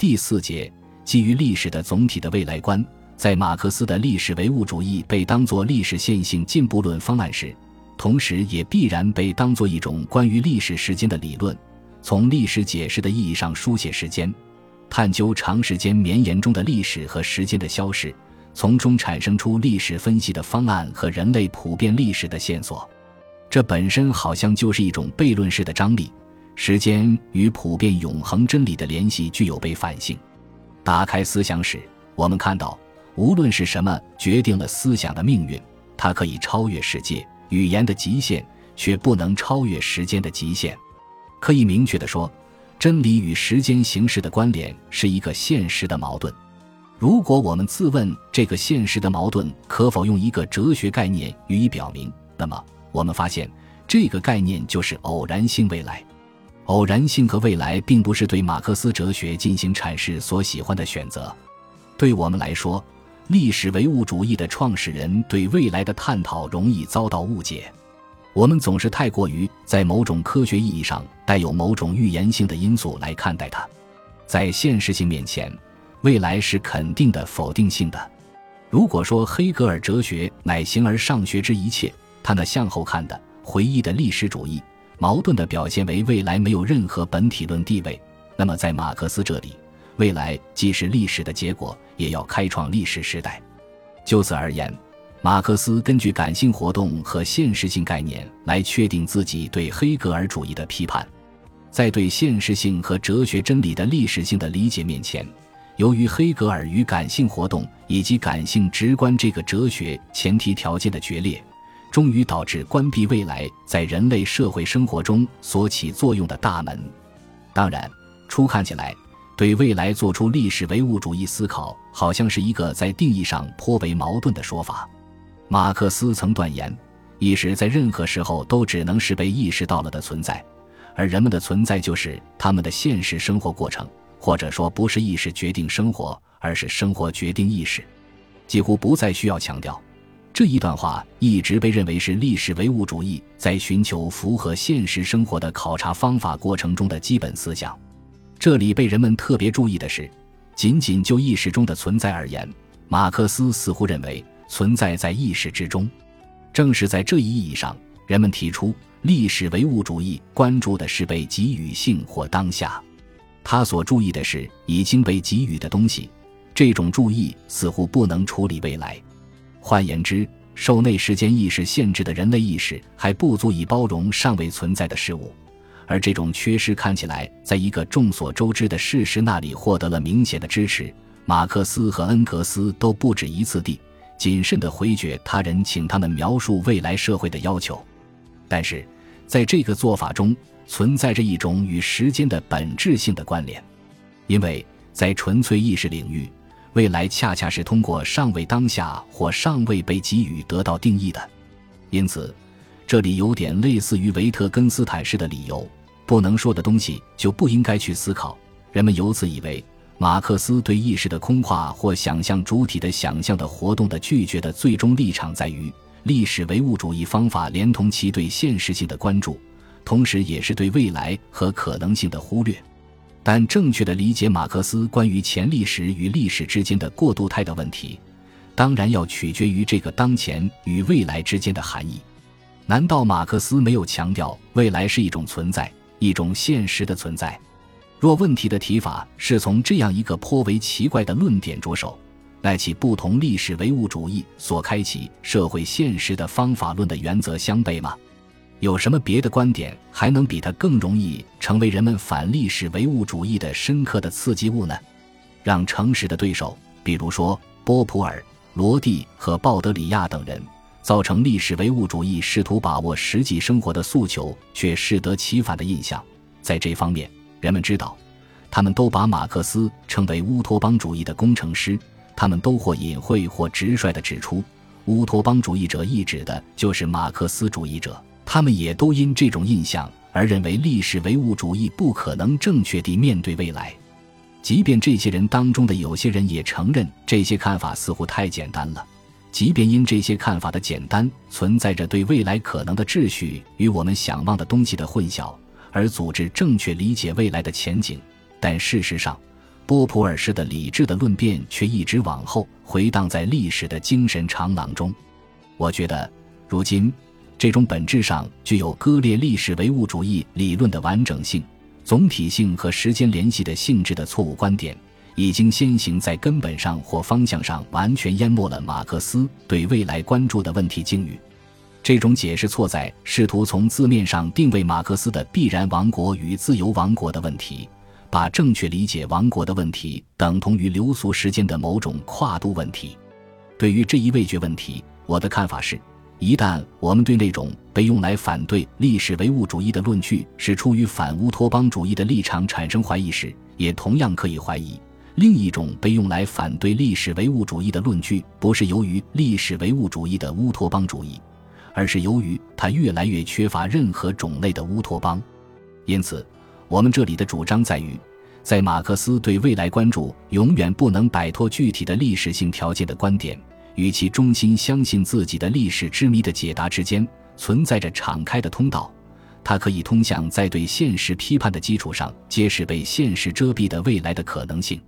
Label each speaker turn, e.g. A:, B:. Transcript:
A: 第四节，基于历史的总体的未来观，在马克思的历史唯物主义被当作历史线性进步论方案时，同时也必然被当作一种关于历史时间的理论，从历史解释的意义上书写时间，探究长时间绵延中的历史和时间的消逝，从中产生出历史分析的方案和人类普遍历史的线索。这本身好像就是一种悖论式的张力。时间与普遍永恒真理的联系具有被反性。打开思想史，我们看到，无论是什么决定了思想的命运，它可以超越世界语言的极限，却不能超越时间的极限。可以明确地说，真理与时间形式的关联是一个现实的矛盾。如果我们自问这个现实的矛盾可否用一个哲学概念予以表明，那么我们发现，这个概念就是偶然性未来。偶然性和未来并不是对马克思哲学进行阐释所喜欢的选择。对我们来说，历史唯物主义的创始人对未来的探讨容易遭到误解。我们总是太过于在某种科学意义上带有某种预言性的因素来看待它。在现实性面前，未来是肯定的否定性的。如果说黑格尔哲学乃形而上学之一切，他那向后看的回忆的历史主义。矛盾的表现为未来没有任何本体论地位。那么，在马克思这里，未来既是历史的结果，也要开创历史时代。就此而言，马克思根据感性活动和现实性概念来确定自己对黑格尔主义的批判。在对现实性和哲学真理的历史性的理解面前，由于黑格尔与感性活动以及感性直观这个哲学前提条件的决裂。终于导致关闭未来在人类社会生活中所起作用的大门。当然，初看起来，对未来做出历史唯物主义思考，好像是一个在定义上颇为矛盾的说法。马克思曾断言，意识在任何时候都只能是被意识到了的存在，而人们的存在就是他们的现实生活过程，或者说，不是意识决定生活，而是生活决定意识。几乎不再需要强调。这一段话一直被认为是历史唯物主义在寻求符合现实生活的考察方法过程中的基本思想。这里被人们特别注意的是，仅仅就意识中的存在而言，马克思似乎认为存在在意识之中。正是在这一意义上，人们提出历史唯物主义关注的是被给予性或当下，他所注意的是已经被给予的东西。这种注意似乎不能处理未来。换言之，受内时间意识限制的人类意识还不足以包容尚未存在的事物，而这种缺失看起来在一个众所周知的事实那里获得了明显的支持。马克思和恩格斯都不止一次地谨慎地回绝他人请他们描述未来社会的要求，但是在这个做法中存在着一种与时间的本质性的关联，因为在纯粹意识领域。未来恰恰是通过尚未当下或尚未被给予得到定义的，因此，这里有点类似于维特根斯坦式的理由：不能说的东西就不应该去思考。人们由此以为，马克思对意识的空话或想象主体的想象的活动的拒绝的最终立场在于历史唯物主义方法连同其对现实性的关注，同时也是对未来和可能性的忽略。但正确的理解马克思关于前历史与历史之间的过渡态的问题，当然要取决于这个当前与未来之间的含义。难道马克思没有强调未来是一种存在，一种现实的存在？若问题的提法是从这样一个颇为奇怪的论点着手，那其不同历史唯物主义所开启社会现实的方法论的原则相悖吗？有什么别的观点还能比它更容易成为人们反历史唯物主义的深刻的刺激物呢？让诚实的对手，比如说波普尔、罗蒂和鲍德里亚等人，造成历史唯物主义试图把握实际生活的诉求却适得其反的印象。在这方面，人们知道，他们都把马克思称为乌托邦主义的工程师。他们都或隐晦或直率地指出，乌托邦主义者意指的就是马克思主义者。他们也都因这种印象而认为历史唯物主义不可能正确地面对未来，即便这些人当中的有些人也承认这些看法似乎太简单了，即便因这些看法的简单存在着对未来可能的秩序与我们想望的东西的混淆，而组织正确理解未来的前景。但事实上，波普尔式的理智的论辩却一直往后回荡在历史的精神长廊中。我觉得，如今这种本质上具有割裂历史唯物主义理论的完整性、总体性和时间联系的性质的错误观点，已经先行在根本上或方向上完全淹没了马克思对未来关注的问题境遇。这种解释错在试图从字面上定位马克思的必然王国与自由王国的问题，把正确理解王国的问题等同于流俗时间的某种跨度问题。对于这一味觉问题，我的看法是：一旦我们对那种被用来反对历史唯物主义的论据是出于反乌托邦主义的立场产生怀疑时，也同样可以怀疑另一种被用来反对历史唯物主义的论据不是由于历史唯物主义的乌托邦主义。而是由于它越来越缺乏任何种类的乌托邦，因此，我们这里的主张在于，在马克思对未来关注永远不能摆脱具体的历史性条件的观点与其衷心相信自己的历史之谜的解答之间存在着敞开的通道，它可以通向在对现实批判的基础上揭示被现实遮蔽的未来的可能性。